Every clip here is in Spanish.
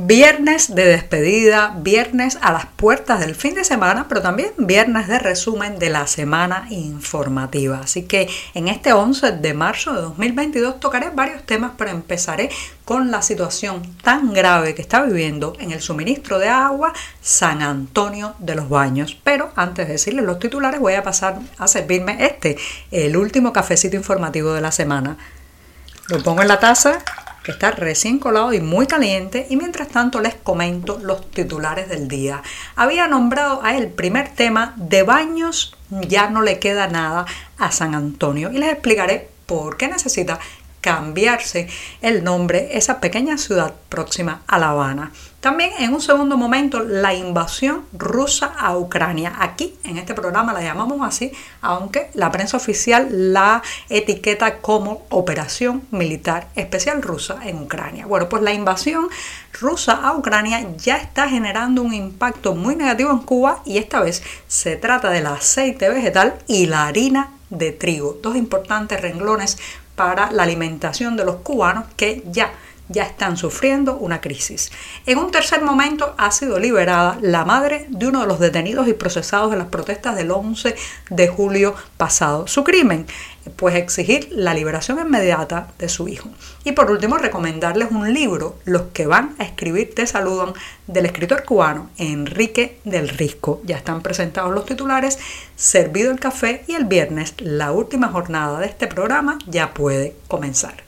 Viernes de despedida, viernes a las puertas del fin de semana, pero también viernes de resumen de la semana informativa. Así que en este 11 de marzo de 2022 tocaré varios temas, pero empezaré con la situación tan grave que está viviendo en el suministro de agua San Antonio de los Baños. Pero antes de decirles los titulares, voy a pasar a servirme este, el último cafecito informativo de la semana. Lo pongo en la taza está recién colado y muy caliente y mientras tanto les comento los titulares del día. Había nombrado a el primer tema de baños ya no le queda nada a San Antonio y les explicaré por qué necesita cambiarse el nombre esa pequeña ciudad próxima a La Habana. También en un segundo momento la invasión rusa a Ucrania. Aquí en este programa la llamamos así, aunque la prensa oficial la etiqueta como Operación Militar Especial Rusa en Ucrania. Bueno, pues la invasión rusa a Ucrania ya está generando un impacto muy negativo en Cuba y esta vez se trata del aceite vegetal y la harina de trigo, dos importantes renglones para la alimentación de los cubanos que ya ya están sufriendo una crisis. En un tercer momento ha sido liberada la madre de uno de los detenidos y procesados de las protestas del 11 de julio pasado. Su crimen, pues exigir la liberación inmediata de su hijo. Y por último, recomendarles un libro, Los que van a escribir te saludan, del escritor cubano Enrique del Risco. Ya están presentados los titulares, servido el café y el viernes, la última jornada de este programa, ya puede comenzar.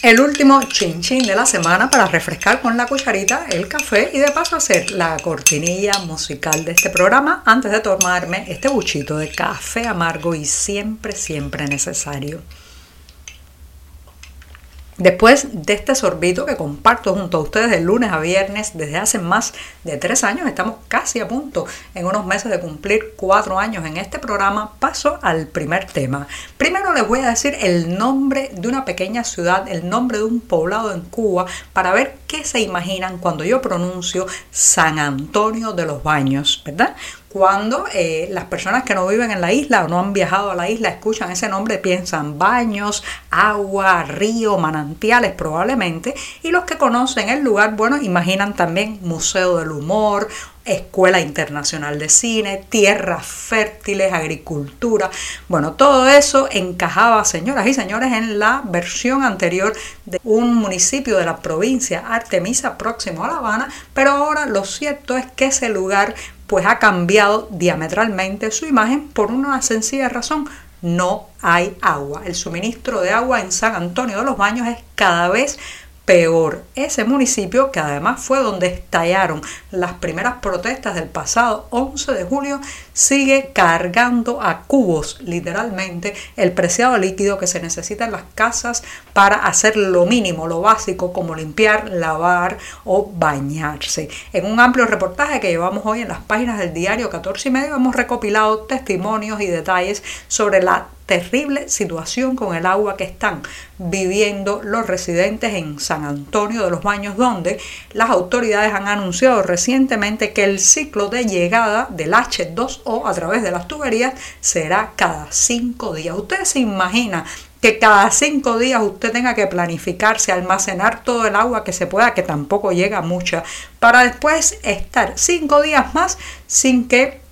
El último chin chin de la semana para refrescar con la cucharita el café y de paso hacer la cortinilla musical de este programa antes de tomarme este buchito de café amargo y siempre, siempre necesario. Después de este sorbito que comparto junto a ustedes de lunes a viernes desde hace más de tres años, estamos casi a punto en unos meses de cumplir cuatro años en este programa, paso al primer tema. Primero les voy a decir el nombre de una pequeña ciudad, el nombre de un poblado en Cuba, para ver qué se imaginan cuando yo pronuncio San Antonio de los Baños, ¿verdad? Cuando eh, las personas que no viven en la isla o no han viajado a la isla escuchan ese nombre, piensan baños, agua, río, manantiales probablemente, y los que conocen el lugar, bueno, imaginan también Museo del Humor, Escuela Internacional de Cine, tierras fértiles, agricultura. Bueno, todo eso encajaba, señoras y señores, en la versión anterior de un municipio de la provincia Artemisa próximo a La Habana, pero ahora lo cierto es que ese lugar pues ha cambiado diametralmente su imagen por una sencilla razón. No hay agua. El suministro de agua en San Antonio de los Baños es cada vez peor. Ese municipio, que además fue donde estallaron las primeras protestas del pasado 11 de julio, sigue cargando a cubos, literalmente, el preciado líquido que se necesita en las casas para hacer lo mínimo, lo básico, como limpiar, lavar o bañarse. En un amplio reportaje que llevamos hoy en las páginas del diario 14 y medio, hemos recopilado testimonios y detalles sobre la terrible situación con el agua que están viviendo los residentes en San Antonio de los Baños, donde las autoridades han anunciado recientemente que el ciclo de llegada del H2O a través de las tuberías será cada cinco días. Usted se imagina que cada cinco días usted tenga que planificarse, almacenar todo el agua que se pueda, que tampoco llega mucha, para después estar cinco días más sin que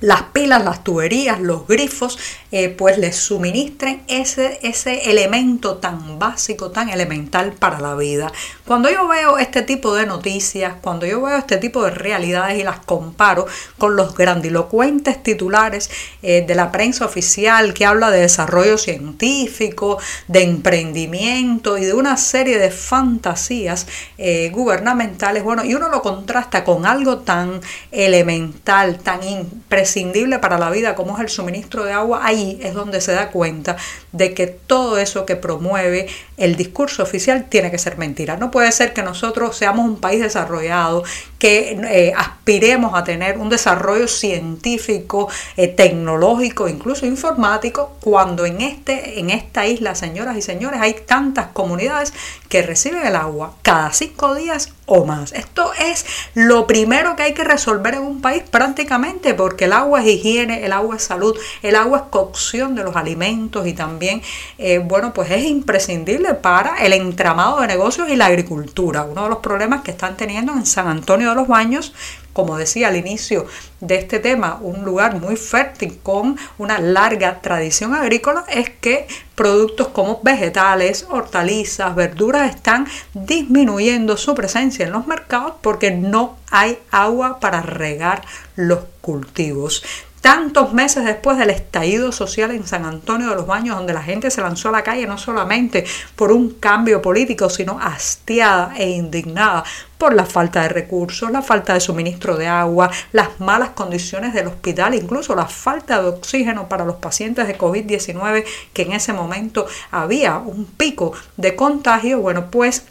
las pilas, las tuberías, los grifos, eh, pues les suministren ese, ese elemento tan básico, tan elemental para la vida. Cuando yo veo este tipo de noticias, cuando yo veo este tipo de realidades y las comparo con los grandilocuentes titulares eh, de la prensa oficial que habla de desarrollo científico, de emprendimiento y de una serie de fantasías eh, gubernamentales, bueno, y uno lo contrasta con algo tan elemental, tan impresionante, imprescindible para la vida como es el suministro de agua, ahí es donde se da cuenta de que todo eso que promueve el discurso oficial tiene que ser mentira. No puede ser que nosotros seamos un país desarrollado, eh, aspiremos a tener un desarrollo científico, eh, tecnológico, incluso informático, cuando en, este, en esta isla, señoras y señores, hay tantas comunidades que reciben el agua cada cinco días o más. Esto es lo primero que hay que resolver en un país prácticamente porque el agua es higiene, el agua es salud, el agua es cocción de los alimentos y también, eh, bueno, pues es imprescindible para el entramado de negocios y la agricultura. Uno de los problemas que están teniendo en San Antonio de los Baños como decía al inicio de este tema, un lugar muy fértil con una larga tradición agrícola, es que productos como vegetales, hortalizas, verduras están disminuyendo su presencia en los mercados porque no hay agua para regar los cultivos tantos meses después del estallido social en San Antonio de los Baños, donde la gente se lanzó a la calle no solamente por un cambio político, sino hastiada e indignada por la falta de recursos, la falta de suministro de agua, las malas condiciones del hospital, incluso la falta de oxígeno para los pacientes de COVID-19, que en ese momento había un pico de contagio, bueno, pues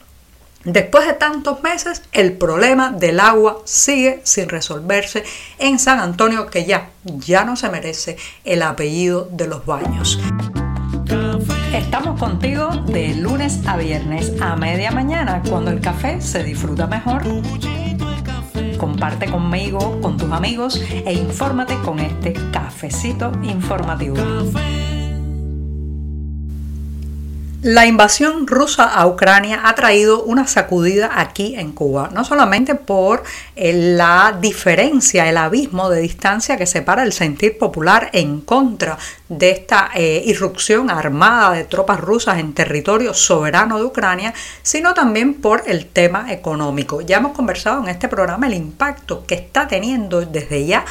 Después de tantos meses, el problema del agua sigue sin resolverse en San Antonio, que ya, ya no se merece el apellido de los baños. Estamos contigo de lunes a viernes a media mañana, cuando el café se disfruta mejor. Comparte conmigo, con tus amigos e infórmate con este cafecito informativo. La invasión rusa a Ucrania ha traído una sacudida aquí en Cuba, no solamente por eh, la diferencia, el abismo de distancia que separa el sentir popular en contra de esta eh, irrupción armada de tropas rusas en territorio soberano de Ucrania, sino también por el tema económico. Ya hemos conversado en este programa el impacto que está teniendo desde ya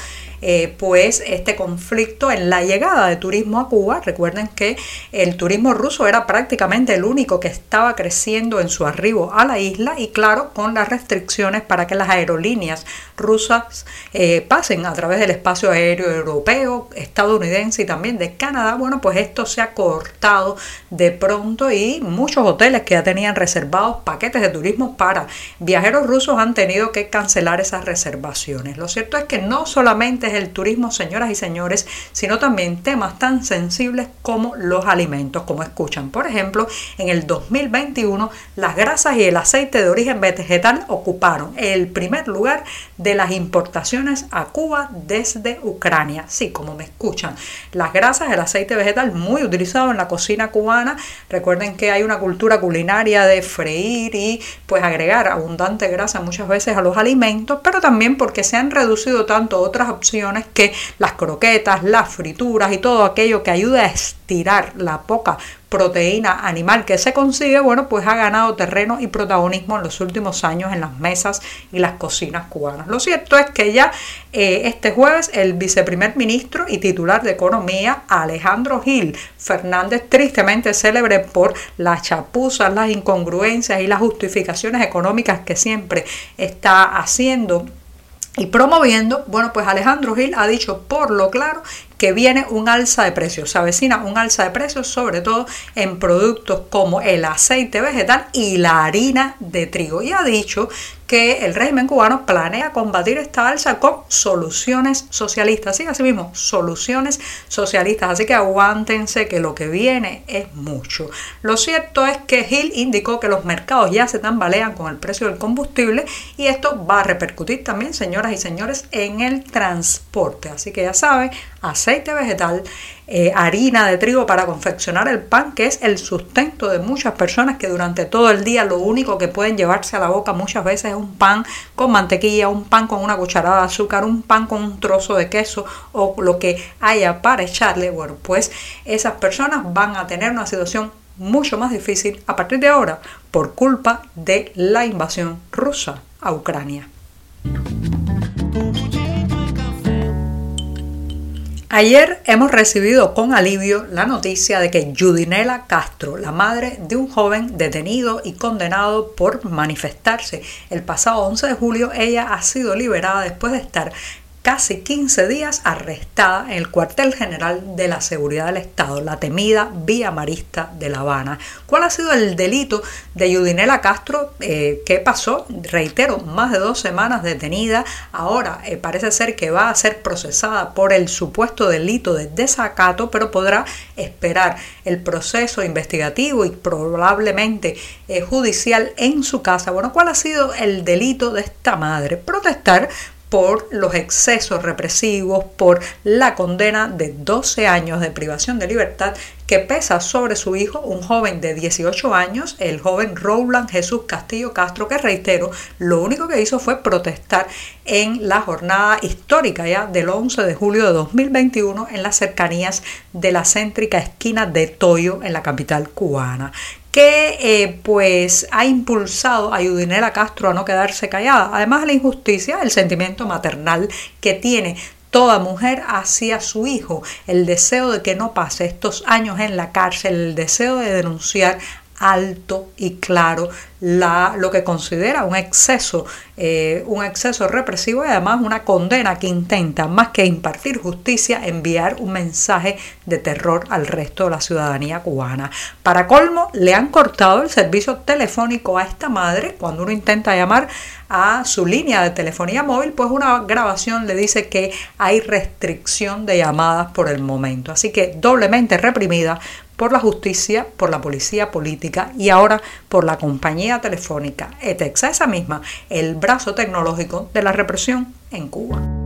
eh, pues este conflicto en la llegada de turismo a Cuba. Recuerden que el turismo ruso era prácticamente el único que estaba creciendo en su arribo a la isla y claro, con las restricciones para que las aerolíneas rusas eh, pasen a través del espacio aéreo europeo, estadounidense y también de Canadá, bueno, pues esto se ha cortado de pronto y muchos hoteles que ya tenían reservados paquetes de turismo para viajeros rusos han tenido que cancelar esas reservaciones. Lo cierto es que no solamente es el turismo, señoras y señores, sino también temas tan sensibles como los alimentos, como escuchan. Por ejemplo, en el 2021 las grasas y el aceite de origen vegetal ocuparon el primer lugar de las importaciones a Cuba desde Ucrania. Sí, como me escuchan, las grasas, el aceite vegetal muy utilizado en la cocina cubana. Recuerden que hay una cultura culinaria de freír y pues agregar abundante grasa muchas veces a los alimentos, pero también porque se han reducido tanto otras opciones que las croquetas, las frituras y todo aquello que ayuda a estirar la poca proteína animal que se consigue, bueno, pues ha ganado terreno y protagonismo en los últimos años en las mesas y las cocinas cubanas. Lo cierto es que ya eh, este jueves el viceprimer ministro y titular de Economía, Alejandro Gil Fernández, tristemente célebre por las chapuzas, las incongruencias y las justificaciones económicas que siempre está haciendo y promoviendo, bueno, pues Alejandro Gil ha dicho por lo claro que viene un alza de precios, se avecina un alza de precios sobre todo en productos como el aceite vegetal y la harina de trigo. Y ha dicho que el régimen cubano planea combatir esta alza con soluciones socialistas. Sí, así mismo, soluciones socialistas. Así que aguántense que lo que viene es mucho. Lo cierto es que Gil indicó que los mercados ya se tambalean con el precio del combustible y esto va a repercutir también, señoras y señores, en el transporte. Así que ya saben, aceite vegetal, eh, harina de trigo para confeccionar el pan, que es el sustento de muchas personas que durante todo el día lo único que pueden llevarse a la boca muchas veces un pan con mantequilla, un pan con una cucharada de azúcar, un pan con un trozo de queso o lo que haya para echarle. Bueno, pues esas personas van a tener una situación mucho más difícil a partir de ahora por culpa de la invasión rusa a Ucrania. Ayer hemos recibido con alivio la noticia de que Judinela Castro, la madre de un joven detenido y condenado por manifestarse el pasado 11 de julio, ella ha sido liberada después de estar casi 15 días arrestada en el cuartel general de la seguridad del Estado, la temida Vía Marista de La Habana. ¿Cuál ha sido el delito de Yudinela Castro? Eh, ¿Qué pasó? Reitero, más de dos semanas detenida. Ahora eh, parece ser que va a ser procesada por el supuesto delito de desacato, pero podrá esperar el proceso investigativo y probablemente eh, judicial en su casa. Bueno, ¿cuál ha sido el delito de esta madre? Protestar por los excesos represivos, por la condena de 12 años de privación de libertad que pesa sobre su hijo, un joven de 18 años, el joven Roland Jesús Castillo Castro, que reitero, lo único que hizo fue protestar en la jornada histórica ya del 11 de julio de 2021 en las cercanías de la céntrica esquina de Toyo en la capital cubana que eh, pues ha impulsado a Yudinela Castro a no quedarse callada. Además de la injusticia, el sentimiento maternal que tiene toda mujer hacia su hijo, el deseo de que no pase estos años en la cárcel, el deseo de denunciar alto y claro la, lo que considera un exceso, eh, un exceso represivo y además una condena que intenta, más que impartir justicia, enviar un mensaje de terror al resto de la ciudadanía cubana. Para colmo, le han cortado el servicio telefónico a esta madre cuando uno intenta llamar a su línea de telefonía móvil, pues una grabación le dice que hay restricción de llamadas por el momento. Así que doblemente reprimida por la justicia, por la policía política y ahora por la compañía telefónica ETEXA, esa misma, el brazo tecnológico de la represión en Cuba.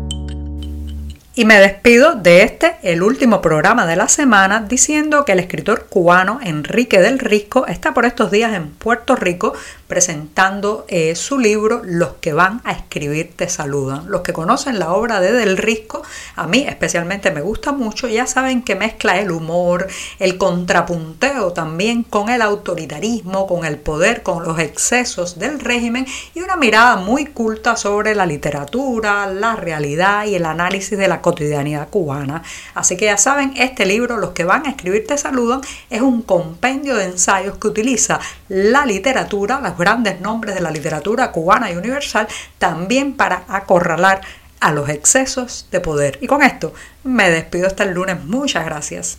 Y me despido de este, el último programa de la semana, diciendo que el escritor cubano Enrique del Risco está por estos días en Puerto Rico presentando eh, su libro Los que van a escribir te saludan. Los que conocen la obra de Del Risco, a mí especialmente me gusta mucho, ya saben que mezcla el humor, el contrapunteo también con el autoritarismo, con el poder, con los excesos del régimen y una mirada muy culta sobre la literatura, la realidad y el análisis de la cotidianidad cubana. Así que ya saben, este libro, Los que van a escribir te saludan, es un compendio de ensayos que utiliza la literatura, las grandes nombres de la literatura cubana y universal también para acorralar a los excesos de poder. Y con esto me despido hasta el lunes. Muchas gracias.